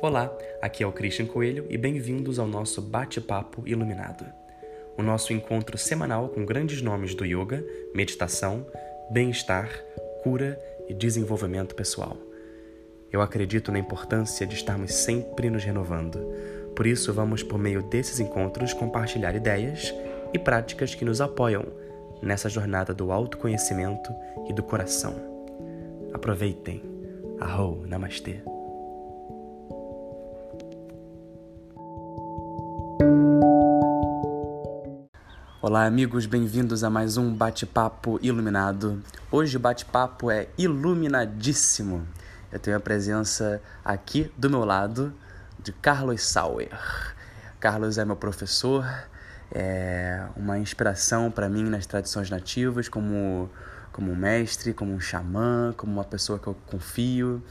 Olá, aqui é o Christian Coelho e bem-vindos ao nosso Bate-Papo Iluminado. O nosso encontro semanal com grandes nomes do yoga, meditação, bem-estar, cura e desenvolvimento pessoal. Eu acredito na importância de estarmos sempre nos renovando. Por isso, vamos, por meio desses encontros, compartilhar ideias e práticas que nos apoiam nessa jornada do autoconhecimento e do coração. Aproveitem. Arro, Namastê. Olá, amigos, bem-vindos a mais um bate-papo iluminado. Hoje o bate-papo é iluminadíssimo. Eu tenho a presença aqui do meu lado de Carlos Sauer. Carlos é meu professor, é uma inspiração para mim nas tradições nativas, como, como um mestre, como um xamã, como uma pessoa que eu confio.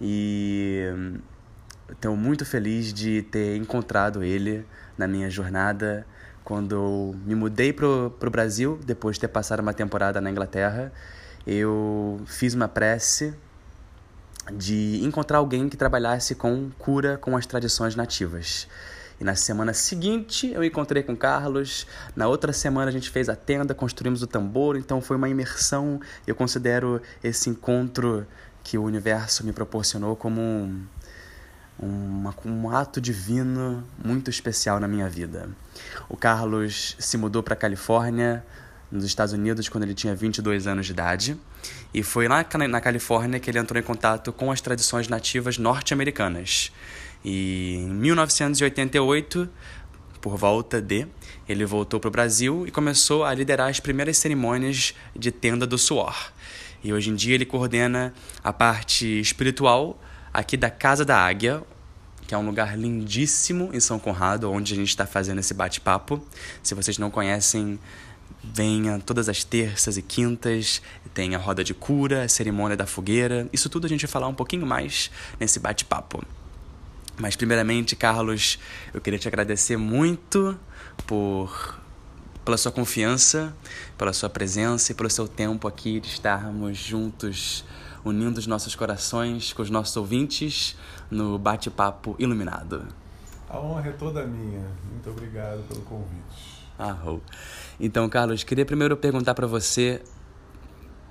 E estou muito feliz de ter encontrado ele na minha jornada quando eu me mudei pro, pro Brasil, depois de ter passado uma temporada na Inglaterra, eu fiz uma prece de encontrar alguém que trabalhasse com cura com as tradições nativas. E na semana seguinte eu encontrei com Carlos. Na outra semana a gente fez a tenda, construímos o tambor. Então foi uma imersão. Eu considero esse encontro que o universo me proporcionou como um, uma, um ato divino muito especial na minha vida. O Carlos se mudou para a Califórnia, nos Estados Unidos, quando ele tinha 22 anos de idade, e foi lá na Califórnia que ele entrou em contato com as tradições nativas norte-americanas. E em 1988, por volta de, ele voltou para o Brasil e começou a liderar as primeiras cerimônias de tenda do suor. E hoje em dia ele coordena a parte espiritual aqui da Casa da Águia, que é um lugar lindíssimo em São Conrado, onde a gente está fazendo esse bate-papo. Se vocês não conhecem, venha todas as terças e quintas, tem a roda de cura, a cerimônia da fogueira. Isso tudo a gente vai falar um pouquinho mais nesse bate-papo. Mas primeiramente, Carlos, eu queria te agradecer muito por pela sua confiança, pela sua presença e pelo seu tempo aqui de estarmos juntos unindo os nossos corações com os nossos ouvintes no bate-papo iluminado. A honra é toda minha. Muito obrigado pelo convite. Arrou. Então, Carlos, queria primeiro perguntar para você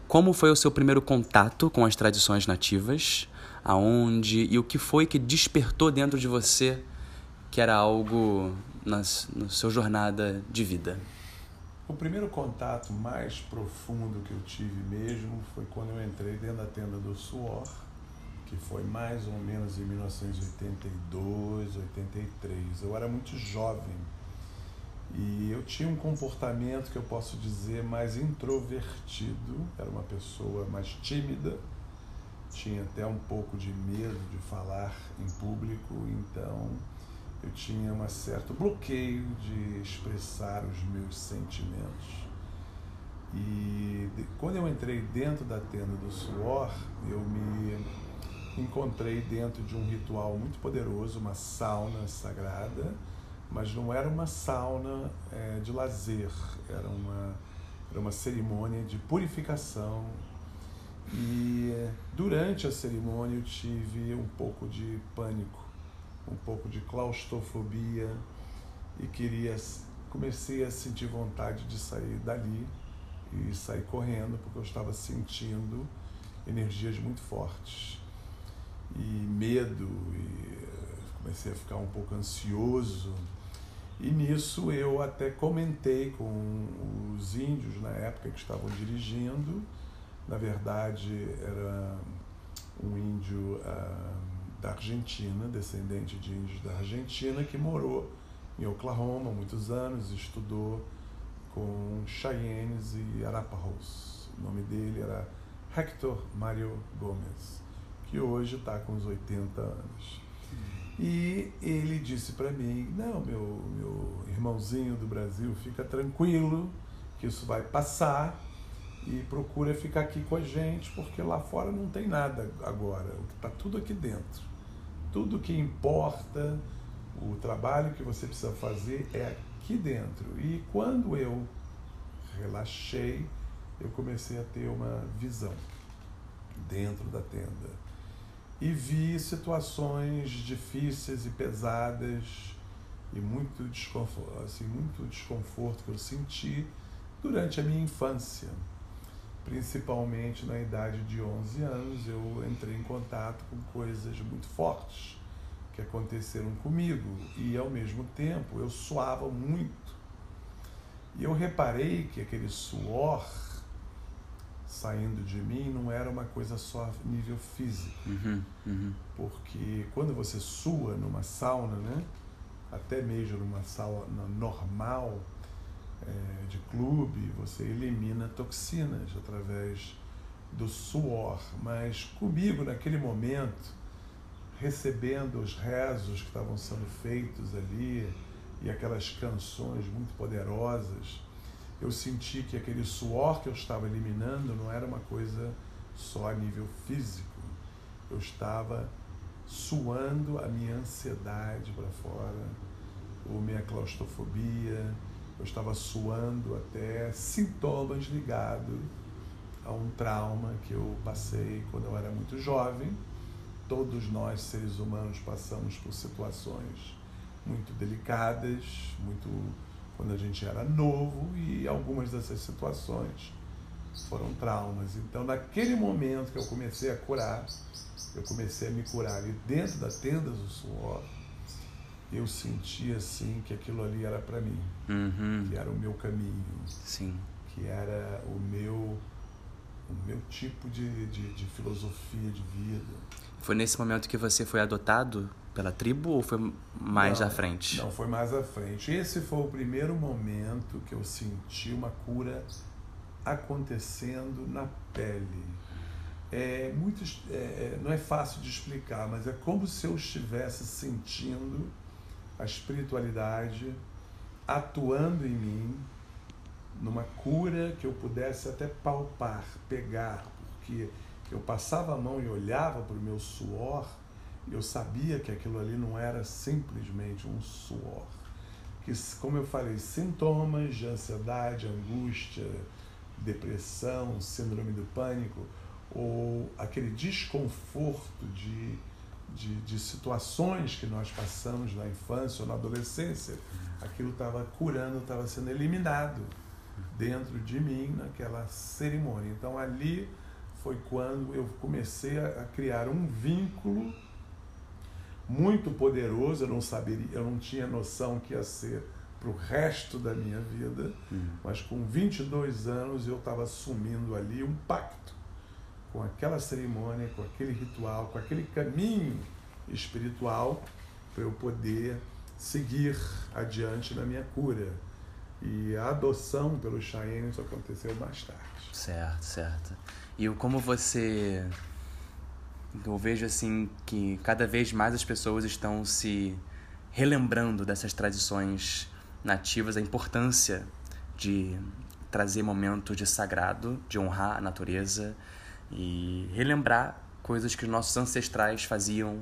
como foi o seu primeiro contato com as tradições nativas, aonde e o que foi que despertou dentro de você que era algo na, na sua jornada de vida. O primeiro contato mais profundo que eu tive mesmo foi quando eu entrei dentro da tenda do suor, que foi mais ou menos em 1982, 83. Eu era muito jovem e eu tinha um comportamento que eu posso dizer mais introvertido, era uma pessoa mais tímida, tinha até um pouco de medo de falar em público, então eu tinha um certo bloqueio de expressar os meus sentimentos. E de, quando eu entrei dentro da tenda do suor, eu me encontrei dentro de um ritual muito poderoso, uma sauna sagrada, mas não era uma sauna é, de lazer, era uma, era uma cerimônia de purificação. E durante a cerimônia eu tive um pouco de pânico um pouco de claustrofobia e queria comecei a sentir vontade de sair dali e sair correndo porque eu estava sentindo energias muito fortes. E medo e comecei a ficar um pouco ansioso. E nisso eu até comentei com os índios na época que estavam dirigindo. Na verdade era um índio uh, da Argentina, descendente de índios da Argentina, que morou em Oklahoma muitos anos, estudou com Cheyennes e Arapahoes. O nome dele era Hector Mario Gomes, que hoje está com uns 80 anos. E ele disse para mim: Não, meu, meu irmãozinho do Brasil, fica tranquilo, que isso vai passar e procura ficar aqui com a gente, porque lá fora não tem nada agora, está tudo aqui dentro tudo que importa, o trabalho que você precisa fazer é aqui dentro. E quando eu relaxei, eu comecei a ter uma visão dentro da tenda. e vi situações difíceis e pesadas e muito desconforto, assim, muito desconforto que eu senti durante a minha infância. Principalmente na idade de 11 anos, eu entrei em contato com coisas muito fortes que aconteceram comigo e ao mesmo tempo eu suava muito. E eu reparei que aquele suor saindo de mim não era uma coisa só a nível físico. Uhum, uhum. Porque quando você sua numa sauna, né, até mesmo numa sauna normal é, de clube, você elimina toxinas através do suor. Mas comigo, naquele momento, recebendo os rezos que estavam sendo feitos ali e aquelas canções muito poderosas, eu senti que aquele suor que eu estava eliminando não era uma coisa só a nível físico. Eu estava suando a minha ansiedade para fora, ou minha claustrofobia, eu estava suando até sintomas ligados a um trauma que eu passei quando eu era muito jovem. Todos nós, seres humanos, passamos por situações muito delicadas, muito quando a gente era novo e algumas dessas situações foram traumas. Então, naquele momento que eu comecei a curar, eu comecei a me curar ali dentro da tenda do suor, eu senti assim que aquilo ali era para mim, uhum. que era o meu caminho, Sim. que era o meu o meu tipo de, de, de filosofia de vida. Foi nesse momento que você foi adotado pela tribo ou foi mais não, à frente? Não, foi mais à frente. Esse foi o primeiro momento que eu senti uma cura acontecendo na pele. É muito, é, é, não é fácil de explicar, mas é como se eu estivesse sentindo a espiritualidade atuando em mim numa cura que eu pudesse até palpar, pegar, porque eu passava a mão e olhava para o meu suor, e eu sabia que aquilo ali não era simplesmente um suor. Que, como eu falei, sintomas de ansiedade, angústia, depressão, síndrome do pânico, ou aquele desconforto de, de, de situações que nós passamos na infância ou na adolescência, aquilo estava curando, estava sendo eliminado dentro de mim naquela cerimônia. Então ali foi quando eu comecei a criar um vínculo muito poderoso. Eu não saberia, eu não tinha noção que ia ser para o resto da minha vida, Uhum. mas com 22 anos eu estava assumindo ali um pacto com aquela cerimônia, com aquele ritual, com aquele caminho espiritual para eu poder seguir adiante na minha cura. E a adoção pelos Cheyennes aconteceu mais tarde. Certo, certo. E como você. Eu vejo assim que cada vez mais as pessoas estão se relembrando dessas tradições nativas, a importância de trazer momentos de sagrado, de honrar a natureza e relembrar coisas que os nossos ancestrais faziam,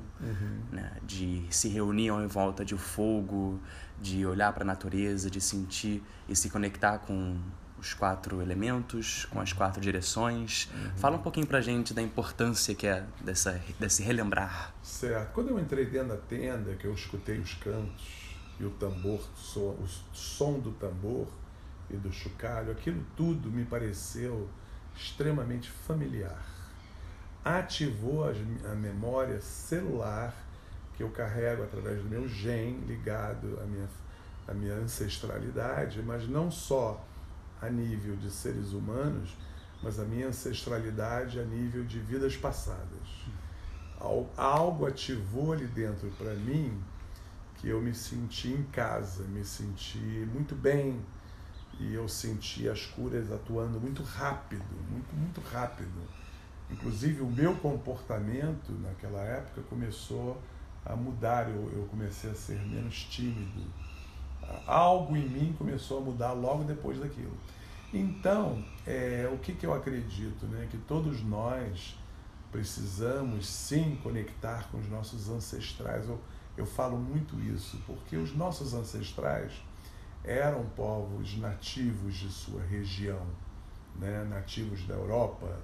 né? de se reuniam em volta de fogo, de olhar para a natureza, de sentir e se conectar com os quatro elementos, com as quatro direções. Fala um pouquinho pra gente da importância que é dessa, desse relembrar. Certo. Quando eu entrei dentro da tenda, que eu escutei os cantos e o tambor, o som, o som do tambor e do chocalho, aquilo tudo me pareceu extremamente familiar. Ativou a memória celular que eu carrego através do meu gen ligado à minha, à minha ancestralidade, mas não só a nível de seres humanos, mas a minha ancestralidade a nível de vidas passadas. Al- Algo ativou ali dentro para mim que eu me senti em casa, me senti muito bem e eu senti as curas atuando muito rápido, muito, muito rápido. Inclusive o meu comportamento naquela época começou a mudar, eu, eu comecei a ser menos tímido. Algo em mim começou a mudar logo depois daquilo. Então, é, o que, que eu acredito? Né? Que todos nós precisamos sim conectar com os nossos ancestrais. Eu, eu falo muito isso, porque os nossos ancestrais eram povos nativos de sua região, né? nativos da Europa,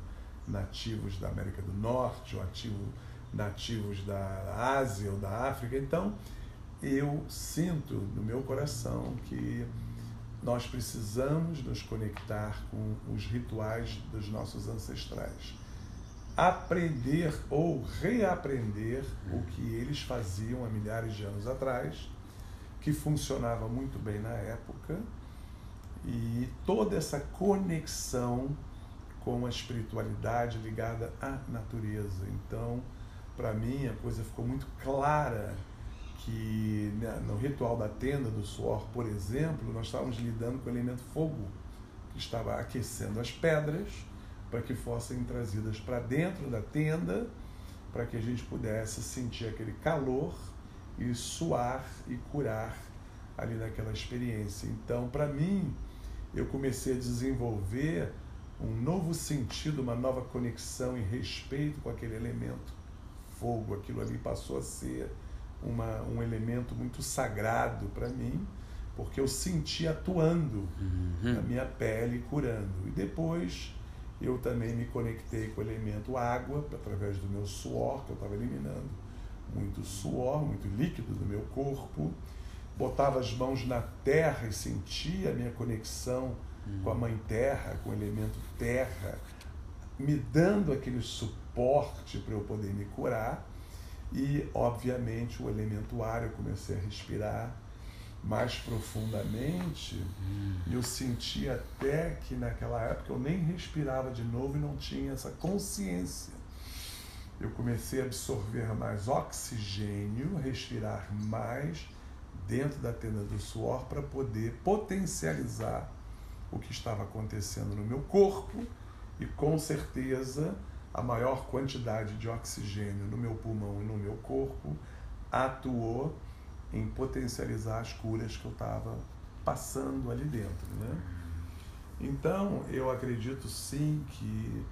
nativos da América do Norte, ou ativo, nativos da Ásia ou da África. Então, eu sinto no meu coração que nós precisamos nos conectar com os rituais dos nossos ancestrais. Aprender ou reaprender o que eles faziam há milhares de anos atrás, que funcionava muito bem na época, e toda essa conexão com a espiritualidade ligada à natureza. Então, para mim, a coisa ficou muito clara que né, no ritual da tenda do suor, por exemplo, nós estávamos lidando com o elemento fogo, que estava aquecendo as pedras para que fossem trazidas para dentro da tenda, para que a gente pudesse sentir aquele calor e suar e curar ali naquela experiência. Então, para mim, eu comecei a desenvolver um novo sentido, uma nova conexão e respeito com aquele elemento fogo. Aquilo ali passou a ser uma, um elemento muito sagrado para mim, porque eu senti atuando uhum. na minha pele, curando. E depois eu também me conectei com o elemento água, através do meu suor, que eu estava eliminando muito suor, muito líquido do meu corpo. Botava as mãos na terra e sentia a minha conexão uhum. com a Mãe Terra, com o elemento terra, me dando aquele suporte para eu poder me curar. E, obviamente, o elemento ar, eu comecei a respirar mais profundamente. E eu senti até que naquela época eu nem respirava de novo e não tinha essa consciência. Eu comecei a absorver mais oxigênio, respirar mais dentro da tenda do suor para poder potencializar o que estava acontecendo no meu corpo e com certeza a maior quantidade de oxigênio no meu pulmão e no meu corpo atuou em potencializar as curas que eu estava passando ali dentro, né? Então, eu acredito sim que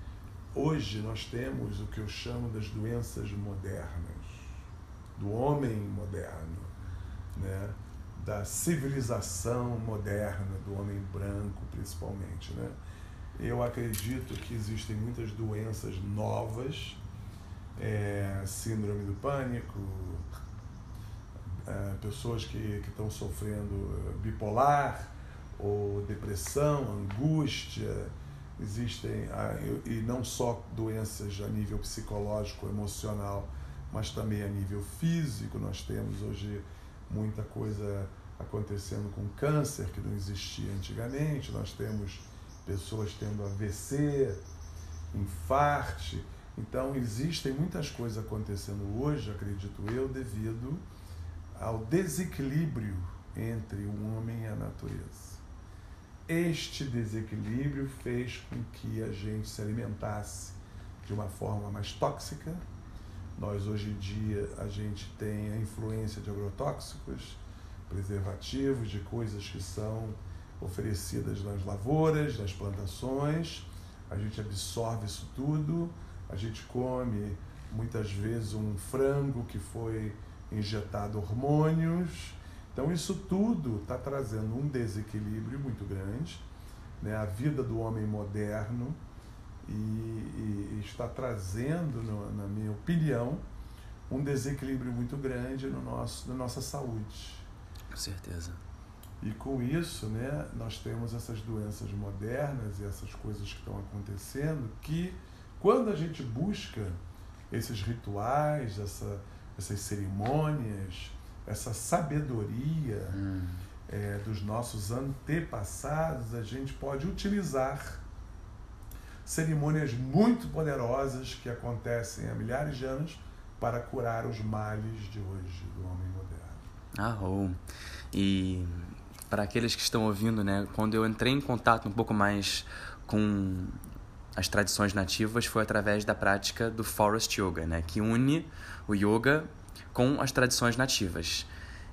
hoje nós temos o que eu chamo das doenças modernas, do homem moderno, né? da civilização moderna, do homem branco principalmente, né? Eu acredito que existem muitas doenças novas, é, síndrome do pânico, é, pessoas que estão sofrendo bipolar ou depressão, angústia, existem, e não só doenças a nível psicológico, emocional, mas também a nível físico. Nós temos hoje muita coisa acontecendo com câncer que não existia antigamente, nós temos pessoas tendo AVC, infarte. Então, existem muitas coisas acontecendo hoje, acredito eu, devido ao desequilíbrio entre o homem e a natureza. Este desequilíbrio fez com que a gente se alimentasse de uma forma mais tóxica. Nós, hoje em dia, a gente tem a influência de agrotóxicos, preservativos, de coisas que são oferecidas nas lavouras, nas plantações. A gente absorve isso tudo, a gente come muitas vezes um frango que foi injetado hormônios. Então, isso tudo está trazendo um desequilíbrio muito grande. Né? A vida do homem moderno e, e está trazendo, no, na minha opinião, um desequilíbrio muito grande no nosso, na nossa saúde. Com certeza. E com isso, né, nós temos essas doenças modernas e essas coisas que estão acontecendo que, quando a gente busca esses rituais, essa, essas cerimônias, essa sabedoria hum. é, dos nossos antepassados, a gente pode utilizar cerimônias muito poderosas que acontecem há milhares de anos para curar os males de hoje do homem moderno. Ah, oh. e para aqueles que estão ouvindo, né, quando eu entrei em contato um pouco mais com as tradições nativas foi através da prática do Forest Yoga, né, que une o yoga com as tradições nativas.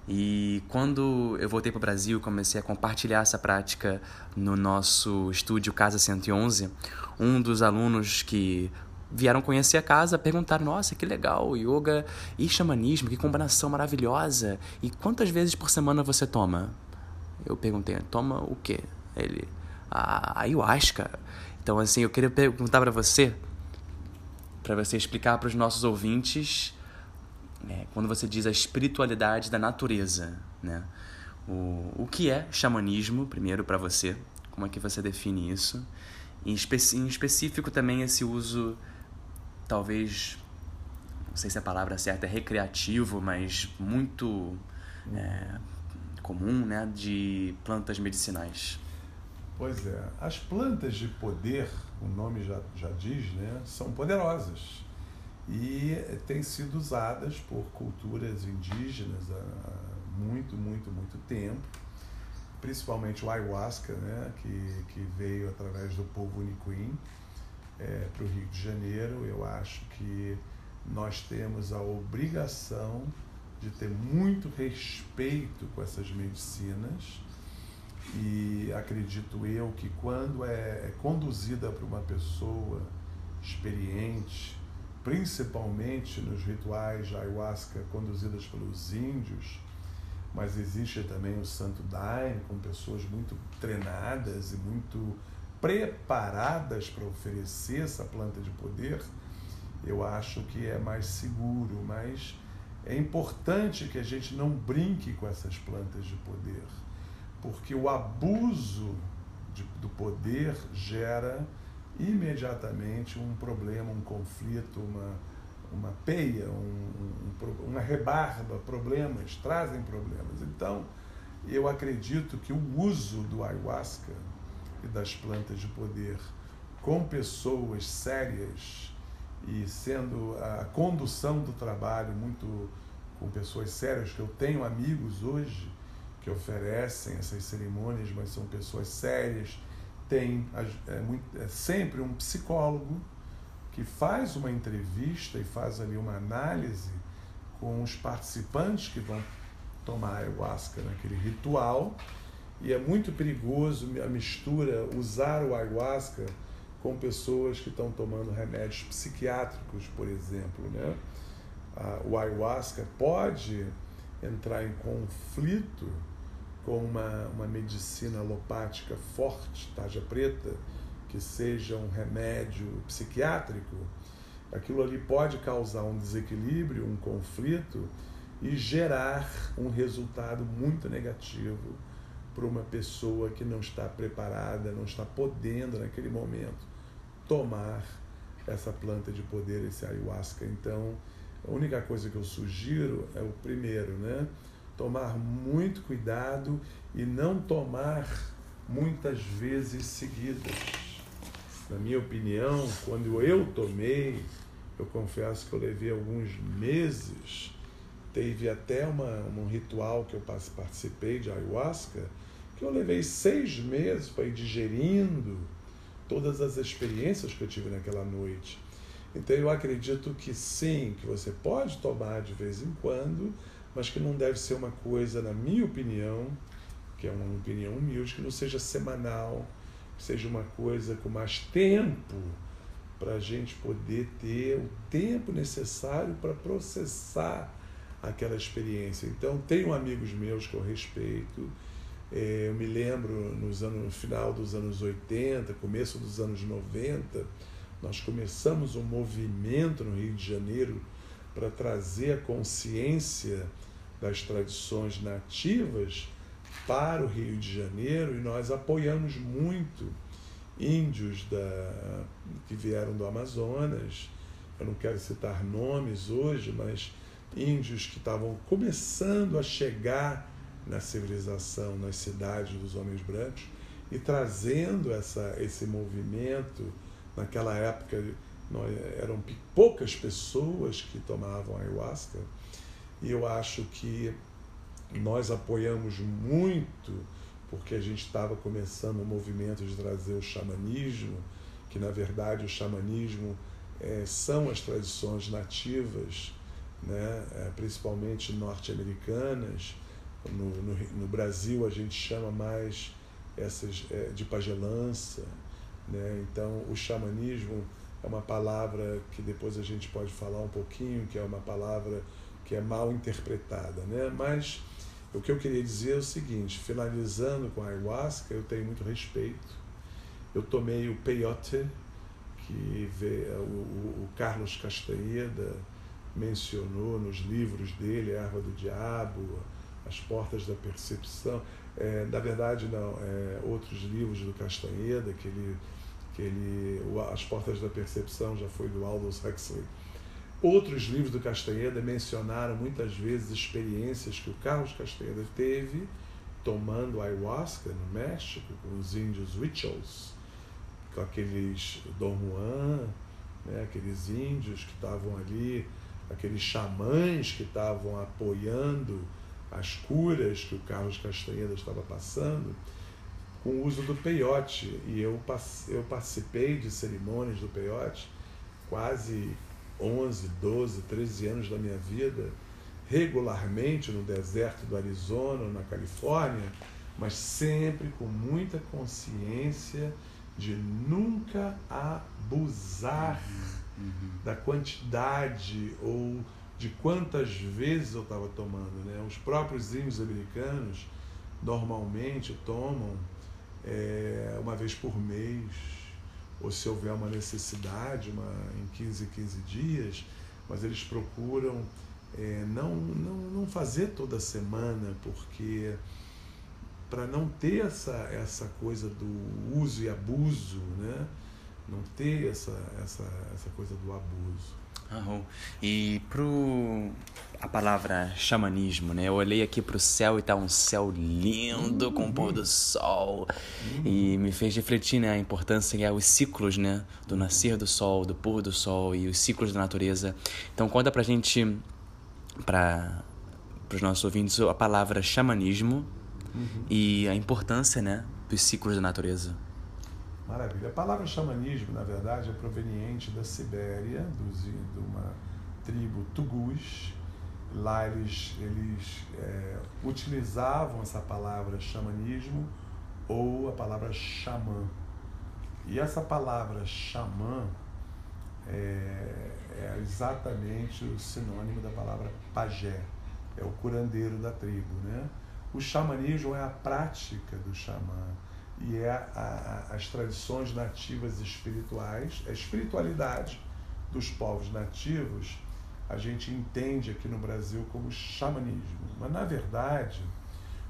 E quando eu voltei para o Brasil, comecei a compartilhar essa prática no nosso estúdio Casa 111, um dos alunos que vieram conhecer a casa perguntaram: Nossa, que legal, yoga e xamanismo, que combinação maravilhosa! E quantas vezes por semana você toma? Eu perguntei, toma o quê? Ele, a ayahuasca. Então, assim, eu queria perguntar para você, para você explicar para os nossos ouvintes é, quando você diz a espiritualidade da natureza, né? O, o que é xamanismo, primeiro para você? Como é que você define isso? Em, espe em específico também esse uso, talvez, não sei se a palavra certa é recreativo, mas muito é, comum, né, de plantas medicinais. Pois é, as plantas de poder, o nome já, já diz, né, são poderosas e têm sido usadas por culturas indígenas há muito, muito, muito tempo, principalmente o ayahuasca, né, que, que veio através do povo Uniquim é, para o Rio de Janeiro. Eu acho que nós temos a obrigação de ter muito respeito com essas medicinas e acredito eu que quando é, é conduzida por uma pessoa experiente, principalmente nos rituais de ayahuasca conduzidas pelos índios, mas existe também o Santo Daime, com pessoas muito treinadas e muito preparadas para oferecer essa planta de poder, eu acho que é mais seguro, mas é importante que a gente não brinque com essas plantas de poder, porque o abuso de, do poder gera imediatamente um problema, um conflito, uma, uma peia, um, um, uma rebarba, problemas, trazem problemas. Então, eu acredito que o uso do ayahuasca e das plantas de poder com pessoas sérias e sendo a condução do trabalho muito com pessoas sérias, que eu tenho amigos hoje que oferecem essas cerimônias, mas são pessoas sérias, tem é, muito, é sempre um psicólogo que faz uma entrevista e faz ali uma análise com os participantes que vão tomar ayahuasca naquele ritual e é muito perigoso a mistura, usar o ayahuasca com pessoas que estão tomando remédios psiquiátricos, por exemplo. Né? O ayahuasca pode entrar em conflito com uma, uma medicina alopática forte, tarja preta, que seja um remédio psiquiátrico, aquilo ali pode causar um desequilíbrio, um conflito e gerar um resultado muito negativo para uma pessoa que não está preparada, não está podendo naquele momento tomar essa planta de poder, esse ayahuasca. Então, a única coisa que eu sugiro é o primeiro, né? Tomar muito cuidado e não tomar muitas vezes seguidas. Na minha opinião, quando eu tomei, eu confesso que eu levei alguns meses, teve até uma, um ritual que eu participei de ayahuasca, que eu levei seis meses para ir digerindo todas as experiências que eu tive naquela noite. Então eu acredito que sim, que você pode tomar de vez em quando, mas que não deve ser uma coisa, na minha opinião, que é uma opinião humilde, que não seja semanal, que seja uma coisa com mais tempo para a gente poder ter o tempo necessário para processar aquela experiência. Então, tenho amigos meus que eu respeito, é, eu me lembro nos anos, no final dos anos 80, começo dos anos 90, nós começamos um movimento no Rio de Janeiro para trazer a consciência das tradições nativas para o Rio de Janeiro e nós apoiamos muito índios da, que vieram do Amazonas. Eu não quero citar nomes hoje, mas índios que estavam começando a chegar na civilização, nas cidades dos homens brancos e trazendo essa, esse movimento. Naquela época nós, eram poucas pessoas que tomavam ayahuasca e eu acho que nós apoiamos muito porque a gente estava começando o movimento de trazer o xamanismo, que na verdade o xamanismo é, são as tradições nativas, né, é, principalmente norte-americanas, no, no, no, Brasil a gente chama mais essas é, de pagelança, né? Então o xamanismo é uma palavra que depois a gente pode falar um pouquinho, que é uma palavra que é mal interpretada, né? Mas o que eu queria dizer é o seguinte, finalizando com a ayahuasca, eu tenho muito respeito. Eu tomei o peyote, que o, Carlos Castanheda mencionou nos livros dele, A Erva do Diabo, As Portas da Percepção. É, na verdade, não, é, outros livros do Castanheda, que ele, que ele, As Portas da Percepção já foi do Aldous Huxley. Outros livros do Castanheda mencionaram muitas vezes experiências que o Carlos Castanheda teve tomando ayahuasca no México com os índios Huichols, com aqueles Dom Juan, né, aqueles índios que estavam ali, aqueles xamãs que estavam apoiando as curas que o Carlos Castanheira estava passando, com o uso do peiote. E eu, eu participei de cerimônias do peiote quase 11, 12, 13 anos da minha vida, regularmente no deserto do Arizona, na Califórnia, mas sempre com muita consciência de nunca abusar uhum. da quantidade ou de quantas vezes eu estava tomando. Né? Os próprios índios americanos normalmente tomam é, uma vez por mês, ou se houver uma necessidade, uma, em 15, 15 dias, mas eles procuram é, não, não, não fazer toda semana, porque para não ter essa, essa coisa do uso e abuso, né? não ter essa, essa, essa coisa do abuso. Uhum. E pro a palavra xamanismo, né? Eu olhei aqui pro céu e tá um céu lindo com o pôr do sol e me fez refletir, né, a importância que é os ciclos, né, do nascer do sol, do pôr do sol e os ciclos da natureza. Então conta pra gente para os nossos ouvintes a palavra xamanismo uhum. e a importância né, dos ciclos da natureza. Maravilha. A palavra xamanismo, na verdade, é proveniente da Sibéria, de uma tribo Tugus. Lá eles, eles é, utilizavam essa palavra xamanismo ou a palavra xamã. E essa palavra xamã é, é exatamente o sinônimo da palavra pajé, é o curandeiro da tribo. Né? O xamanismo é a prática do xamã e é a, a, as tradições nativas espirituais, a espiritualidade dos povos nativos, a gente entende aqui no Brasil como xamanismo. Mas, na verdade,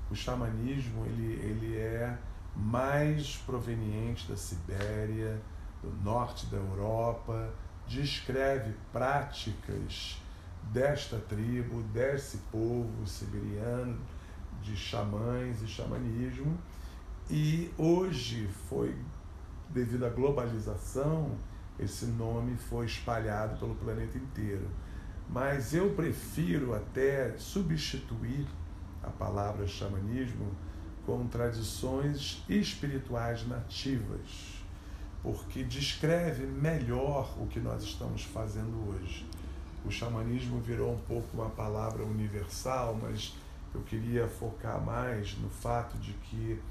o xamanismo ele, ele é mais proveniente da Sibéria, do norte da Europa, descreve práticas desta tribo, desse povo siberiano, de xamãs e xamanismo. E hoje foi, devido à globalização, esse nome foi espalhado pelo planeta inteiro. Mas eu prefiro até substituir a palavra xamanismo com tradições espirituais nativas porque descreve melhor o que nós estamos fazendo hoje. O xamanismo virou um pouco uma palavra universal, mas eu queria focar mais no fato de que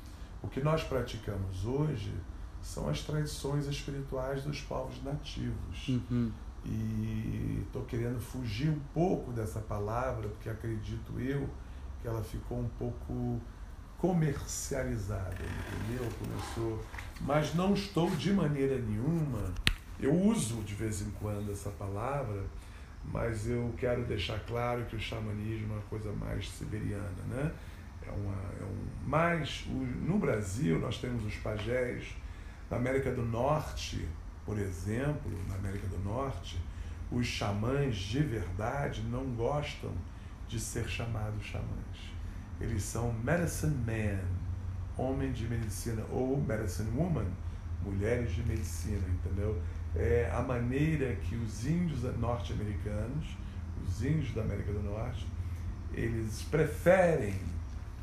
o que nós praticamos hoje são as tradições espirituais dos povos nativos. Uhum. E estou querendo fugir um pouco dessa palavra, porque acredito eu que ela ficou um pouco comercializada, entendeu? Começou, mas não estou de maneira nenhuma. Eu uso de vez em quando essa palavra, mas eu quero deixar claro que o xamanismo é uma coisa mais siberiana, né? É uma, é um, mais o, no Brasil nós temos os pajés, na América do Norte, por exemplo, na América do Norte, os xamãs de verdade não gostam de ser chamados xamãs eles são medicine man, homem de medicina, ou medicine woman, mulheres de medicina, entendeu? É a maneira que os índios norte-americanos, os índios da América do Norte, eles preferem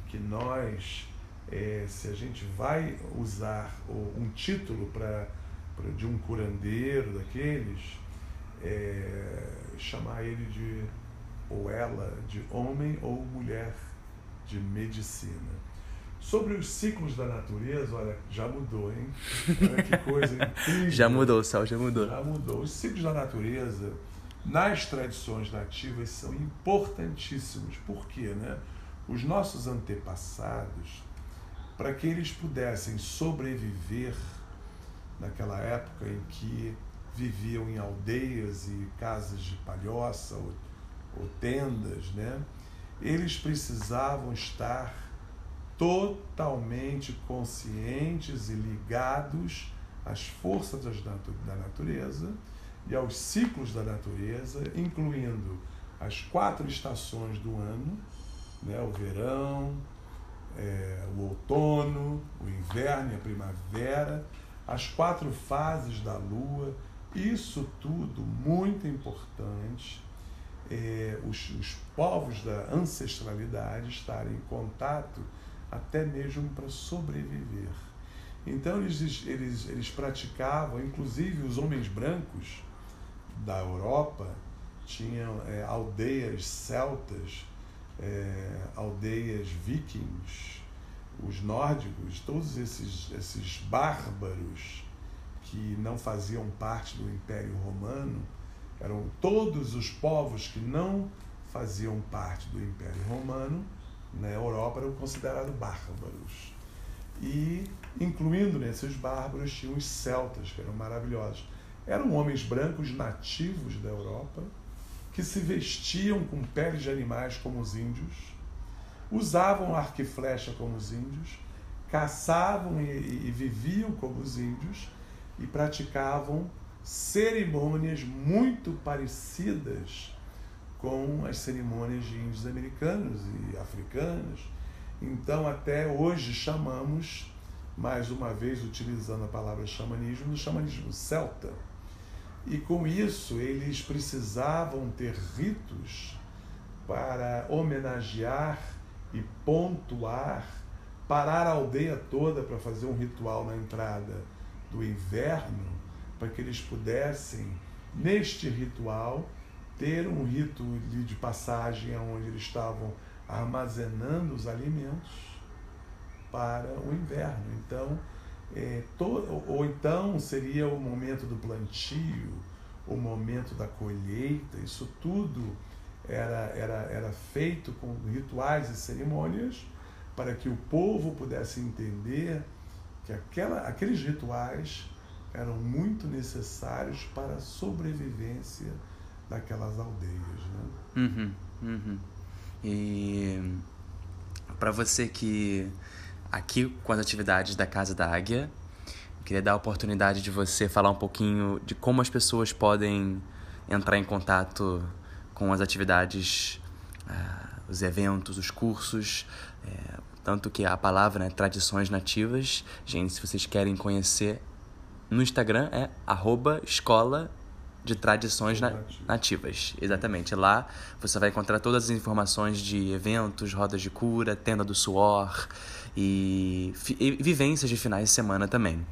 que nós, é, se a gente vai usar um título para de um curandeiro daqueles, é, chamar ele de ou ela de homem ou mulher de medicina. Sobre os ciclos da natureza, olha, já mudou, hein? Olha que coisa incrível. já mudou, o céu já mudou. Já mudou. Os ciclos da natureza, nas tradições nativas, são importantíssimos. Por quê, né? Os nossos antepassados, para que eles pudessem sobreviver naquela época em que viviam em aldeias e casas de palhoça ou, ou tendas, né? eles precisavam estar totalmente conscientes e ligados às forças da natureza e aos ciclos da natureza, incluindo as quatro estações do ano, né? o verão, é, o outono, o inverno e a primavera, as quatro fases da lua, isso tudo muito importante. É, os, os povos da ancestralidade estarem em contato até mesmo para sobreviver. Então eles, eles, eles praticavam, inclusive os homens brancos da Europa tinham é, aldeias celtas, é, aldeias vikings, os nórdicos, todos esses, esses bárbaros que não faziam parte do Império Romano, eram todos os povos que não faziam parte do Império Romano, na Europa eram considerados bárbaros. E, incluindo nesses bárbaros, tinham os celtas, que eram maravilhosos. Eram homens brancos nativos da Europa, que se vestiam com peles de animais como os índios, usavam arco e flecha como os índios, caçavam e, e viviam como os índios e praticavam cerimônias muito parecidas com as cerimônias de índios americanos e africanos. Então, até hoje chamamos, mais uma vez utilizando a palavra xamanismo, do xamanismo celta. E com isso, eles precisavam ter ritos para homenagear e pontuar, parar a aldeia toda para fazer um ritual na entrada do inverno, para que eles pudessem, neste ritual, ter um rito de passagem onde eles estavam armazenando os alimentos para o inverno. Então, é, ou então seria o momento do plantio, o momento da colheita, isso tudo era, era, era feito com rituais e cerimônias para que o povo pudesse entender que aquela, aqueles rituais eram muito necessários para a sobrevivência daquelas aldeias. Né? Uhum, uhum. E para você que aqui com as atividades da Casa da Águia, eu queria dar a oportunidade de você falar um pouquinho de como as pessoas podem entrar em contato com as atividades, uh, os eventos, os cursos, é, tanto que a palavra, né, tradições nativas. Gente, se vocês querem conhecer, no Instagram é arroba escola de tradições na nativas. Exatamente. Lá você vai encontrar todas as informações de eventos, rodas de cura, tenda do suor e, e vivências de finais de semana também.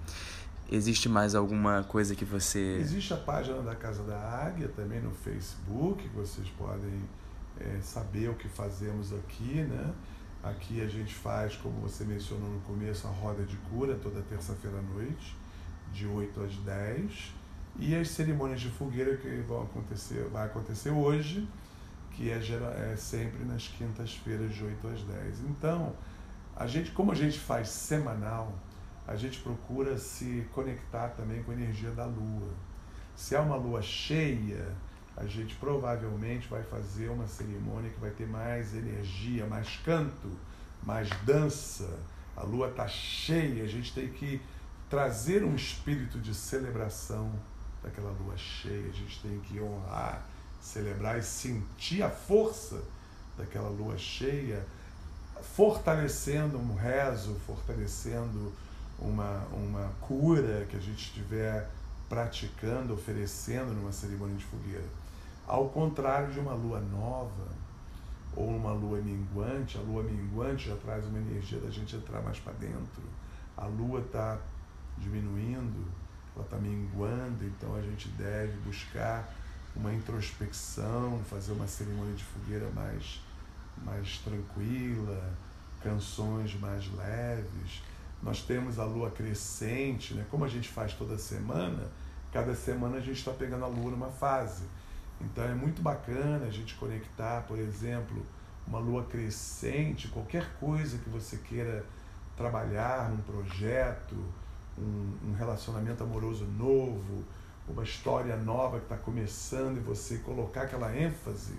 Existe mais alguma coisa que você. Existe a página da Casa da Águia também no Facebook, vocês podem é, saber o que fazemos aqui, né? Aqui a gente faz, como você mencionou no começo, a roda de cura toda terça-feira à noite, de 8 às 10 e as cerimônias de fogueira que vão acontecer, vai acontecer hoje, que é, é sempre nas quintas-feiras de 8 às 10. Então, a gente, como a gente faz semanal, a gente procura se conectar também com a energia da lua. Se é uma lua cheia, a gente provavelmente vai fazer uma cerimônia que vai ter mais energia, mais canto, mais dança. A lua está cheia, a gente tem que trazer um espírito de celebração daquela lua cheia. A gente tem que honrar, celebrar e sentir a força daquela lua cheia, fortalecendo um rezo, fortalecendo uma, uma cura que a gente estiver praticando, oferecendo numa cerimônia de fogueira. Ao contrário de uma lua nova ou uma lua minguante, a lua minguante já traz uma energia da gente entrar mais para dentro. A lua está diminuindo, ela está minguando, então a gente deve buscar uma introspecção, fazer uma cerimônia de fogueira mais, mais tranquila, canções mais leves. Nós temos a lua crescente, né? como a gente faz toda semana, cada semana a gente está pegando a lua numa fase. Então é muito bacana a gente conectar, por exemplo, uma lua crescente, qualquer coisa que você queira trabalhar, um projeto, um, um relacionamento amoroso novo, uma história nova que está começando e você colocar aquela ênfase,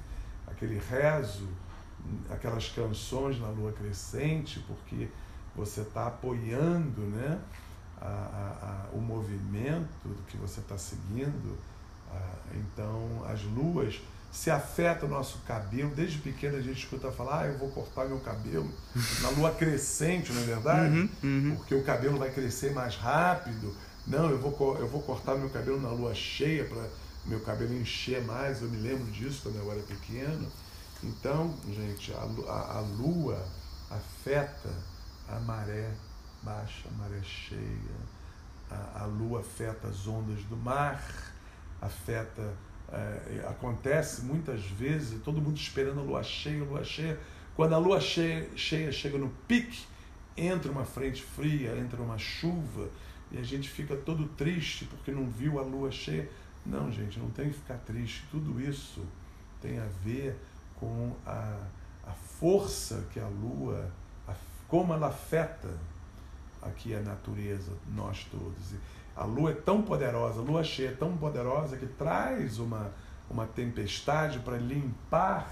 aquele rezo, aquelas canções na lua crescente, porque você está apoiando né, a, a, a, o movimento que você está seguindo. Então, as luas se afeta o nosso cabelo. Desde pequeno a gente escuta falar, ah, eu vou cortar meu cabelo na lua crescente, não é verdade? Uhum, uhum. Porque o cabelo vai crescer mais rápido. Não, eu vou, eu vou cortar meu cabelo na lua cheia para meu cabelo encher mais. Eu me lembro disso quando eu era pequeno. Então, gente, a, a, a lua afeta a maré baixa, a maré cheia. A, a lua afeta as ondas do mar, afeta é, acontece muitas vezes, todo mundo esperando a lua cheia, a lua cheia. Quando a lua cheia, cheia chega no pique, entra uma frente fria, entra uma chuva e a gente fica todo triste porque não viu a lua cheia. Não, gente, não tem que ficar triste. Tudo isso tem a ver com a, a força que a lua, como ela afeta aqui a natureza, nós todos. A lua é tão poderosa, a lua cheia é tão poderosa que traz uma, uma tempestade para limpar.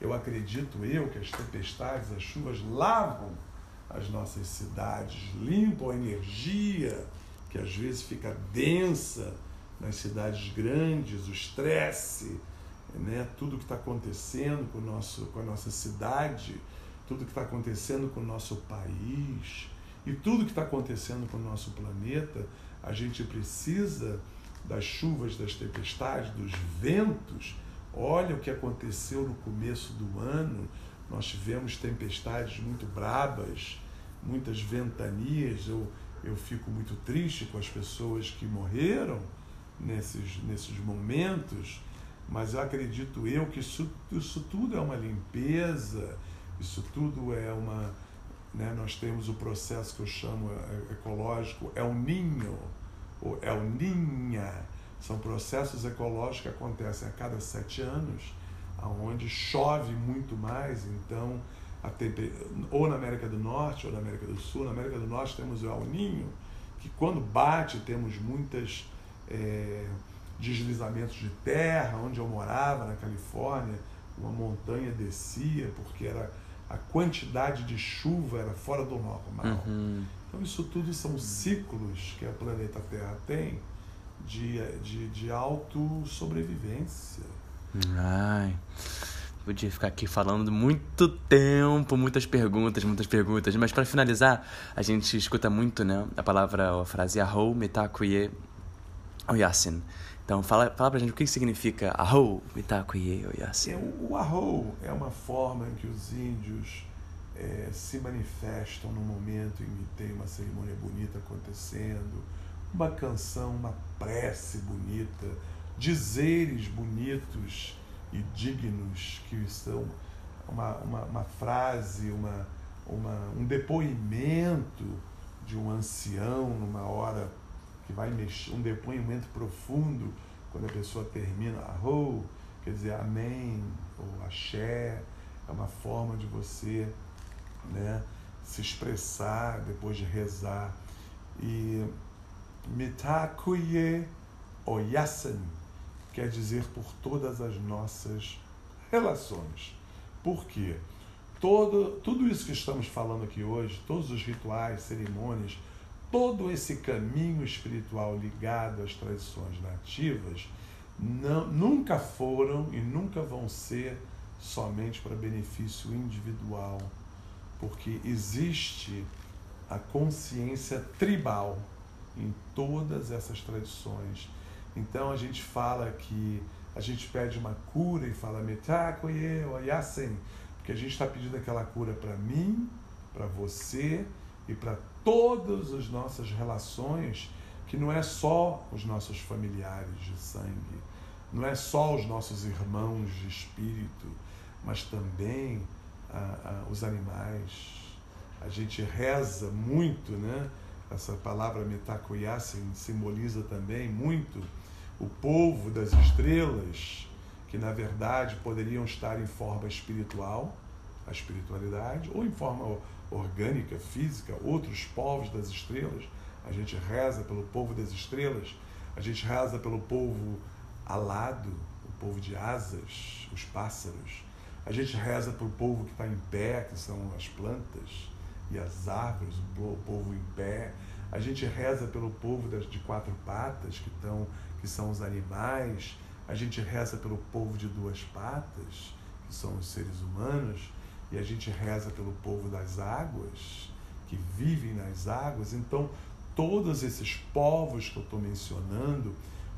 Eu acredito eu que as tempestades, as chuvas lavam as nossas cidades, limpam a energia que às vezes fica densa nas cidades grandes, o estresse, né? tudo que está acontecendo com, o nosso, com a nossa cidade, tudo que está acontecendo com o nosso país e tudo que está acontecendo com o nosso planeta a gente precisa das chuvas, das tempestades, dos ventos. Olha o que aconteceu no começo do ano. Nós tivemos tempestades muito brabas, muitas ventanias. Eu, eu fico muito triste com as pessoas que morreram nesses, nesses momentos, mas eu acredito eu que isso, isso tudo é uma limpeza, isso tudo é uma, né? Nós temos o processo que eu chamo é, ecológico é o ninho, ou é o ninha. São processos ecológicos que acontecem a cada sete anos, aonde chove muito mais, então temper... ou na América do Norte ou na América do Sul. Na América do Norte temos o El Ninho, que quando bate temos muitas é, deslizamentos de terra. Onde eu morava, na Califórnia, uma montanha descia porque era a quantidade de chuva era fora do normal. Uhum. Então, isso tudo são ciclos que a planeta Terra tem de, de, de autossobrevivência. Ai, podia ficar aqui falando muito tempo, muitas perguntas, muitas perguntas. Mas para finalizar, a gente escuta muito né, a palavra, a frase Ahou Metakuye Oyasin. Então, fala, fala pra gente o que significa Ahou Mitakuye Oyase. É, o Ahou é uma forma em que os índios é, se manifestam no momento em que tem uma cerimônia bonita acontecendo, uma canção, uma prece bonita, dizeres bonitos e dignos que estão uma, uma, uma frase, uma, uma, um depoimento de um ancião numa hora que vai mexer, um depoimento profundo quando a pessoa termina arro, quer dizer amém ou axé, é uma forma de você né, se expressar depois de rezar. E mitakuye oyasan quer dizer por todas as nossas relações. Por quê? Todo, tudo isso que estamos falando aqui hoje, todos os rituais, cerimônias, todo esse caminho espiritual ligado às tradições nativas não, nunca foram e nunca vão ser somente para benefício individual, porque existe a consciência tribal em todas essas tradições. Então a gente fala que a gente pede uma cura e fala metakoye oyasen, porque a gente está pedindo aquela cura para mim, para você e para todas as nossas relações, que não é só os nossos familiares de sangue, não é só os nossos irmãos de espírito, mas também ah, ah, os animais. A gente reza muito, né? Essa palavra metakoya simboliza também muito o povo das estrelas, que na verdade poderiam estar em forma espiritual, a espiritualidade, ou em forma orgânica, física, outros povos das estrelas. A gente reza pelo povo das estrelas. A gente reza pelo povo alado, o povo de asas, os pássaros. A gente reza pelo povo que está em pé, que são as plantas e as árvores, o povo em pé. A gente reza pelo povo das, de quatro patas, que, tão, que são os animais. A gente reza pelo povo de duas patas, que são os seres humanos. E a gente reza pelo povo das águas, que vivem nas águas. Então, todos esses povos que eu estou mencionando,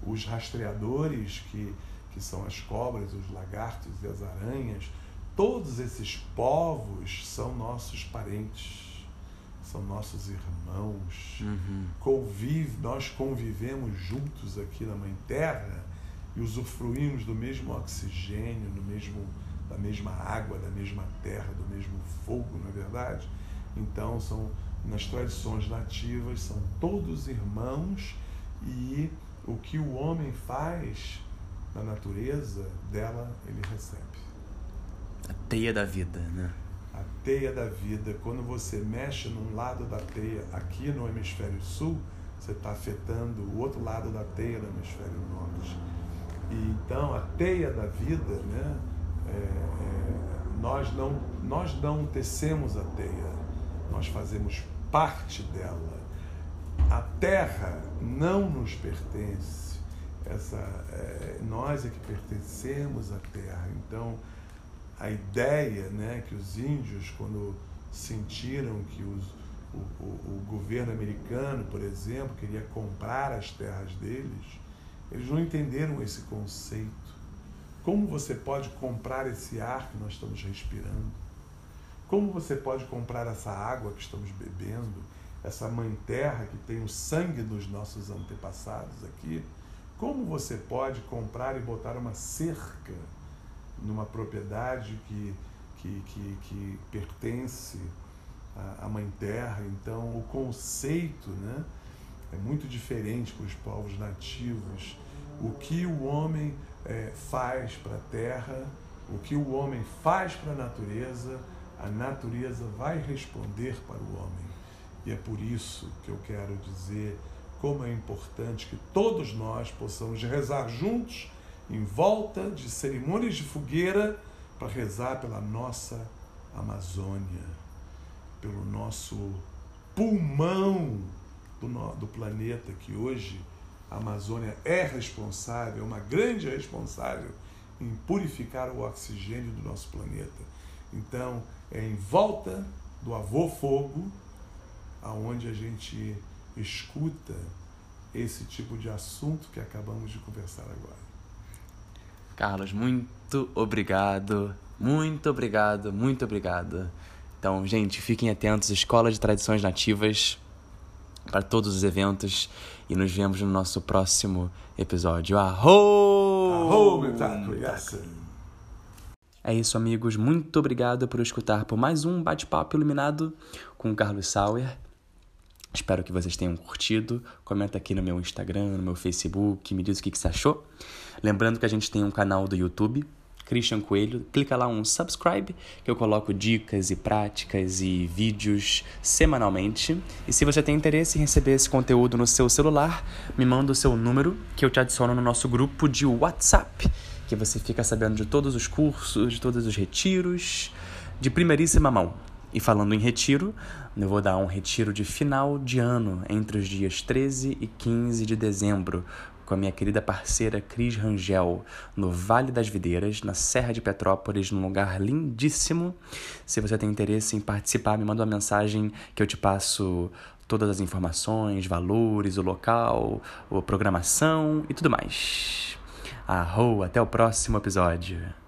os rastreadores, que, que são as cobras, os lagartos e as aranhas, todos esses povos são nossos parentes, são nossos irmãos. Uhum. Convive, nós convivemos juntos aqui na Mãe Terra e usufruímos do mesmo oxigênio, do mesmo, da mesma água, da mesma terra, do mesmo fogo, não é verdade? Então, são nas tradições nativas, são todos irmãos e o que o homem faz na natureza dela, ele recebe. A teia da vida, né? A teia da vida. Quando você mexe num lado da teia aqui no hemisfério sul, você está afetando o outro lado da teia no hemisfério norte. E então a teia da vida, né? É, é, nós não nós não tecemos a teia, nós fazemos parte dela. A terra não nos pertence. Essa, é, nós é que pertencemos à terra. Então, a ideia né, que os índios, quando sentiram que os, o, o, o governo americano, por exemplo, queria comprar as terras deles, eles não entenderam esse conceito. Como você pode comprar esse ar que nós estamos respirando? Como você pode comprar essa água que estamos bebendo, essa mãe terra que tem o sangue dos nossos antepassados aqui? Como você pode comprar e botar uma cerca numa propriedade que, que, que, que pertence à, mãe terra? Então, o conceito né, é muito diferente para os povos nativos. O que o homem é, faz para a terra, o que o homem faz para a natureza, a natureza vai responder para o homem. E é por isso que eu quero dizer como é importante que todos nós possamos rezar juntos em volta de cerimônias de fogueira para rezar pela nossa Amazônia, pelo nosso pulmão do, do planeta, que hoje a Amazônia é responsável, é uma grande responsável em purificar o oxigênio do nosso planeta. Então, é em volta do avô fogo aonde a gente escuta esse tipo de assunto que acabamos de conversar agora. Carlos, muito obrigado, muito obrigado, muito obrigado. Então, gente, fiquem atentos, Escola de Tradições Nativas, para todos os eventos e nos vemos no nosso próximo episódio. Arro! Arro, yes. É isso, amigos. Muito obrigado por escutar por mais um bate-papo iluminado com o Carlos Sauer. Espero que vocês tenham curtido. Comenta aqui no meu Instagram, no meu Facebook, me diz o que, que você achou. Lembrando que a gente tem um canal do YouTube, Christian Coelho. Clica lá um subscribe, que eu coloco dicas e práticas e vídeos semanalmente. E se você tem interesse em receber esse conteúdo no seu celular, me manda o seu número, que eu te adiciono no nosso grupo de WhatsApp que você fica sabendo de todos os cursos, de todos os retiros, de primeiríssima mão. E falando em retiro, eu vou dar um retiro de final de ano, entre os dias 13 e 15 de dezembro, com a minha querida parceira Cris Rangel, no Vale das Videiras, na Serra de Petrópolis, num lugar lindíssimo. Se você tem interesse em participar, me manda uma mensagem que eu te passo todas as informações, valores, o local, a programação e tudo mais. Arro, até o próximo episódio.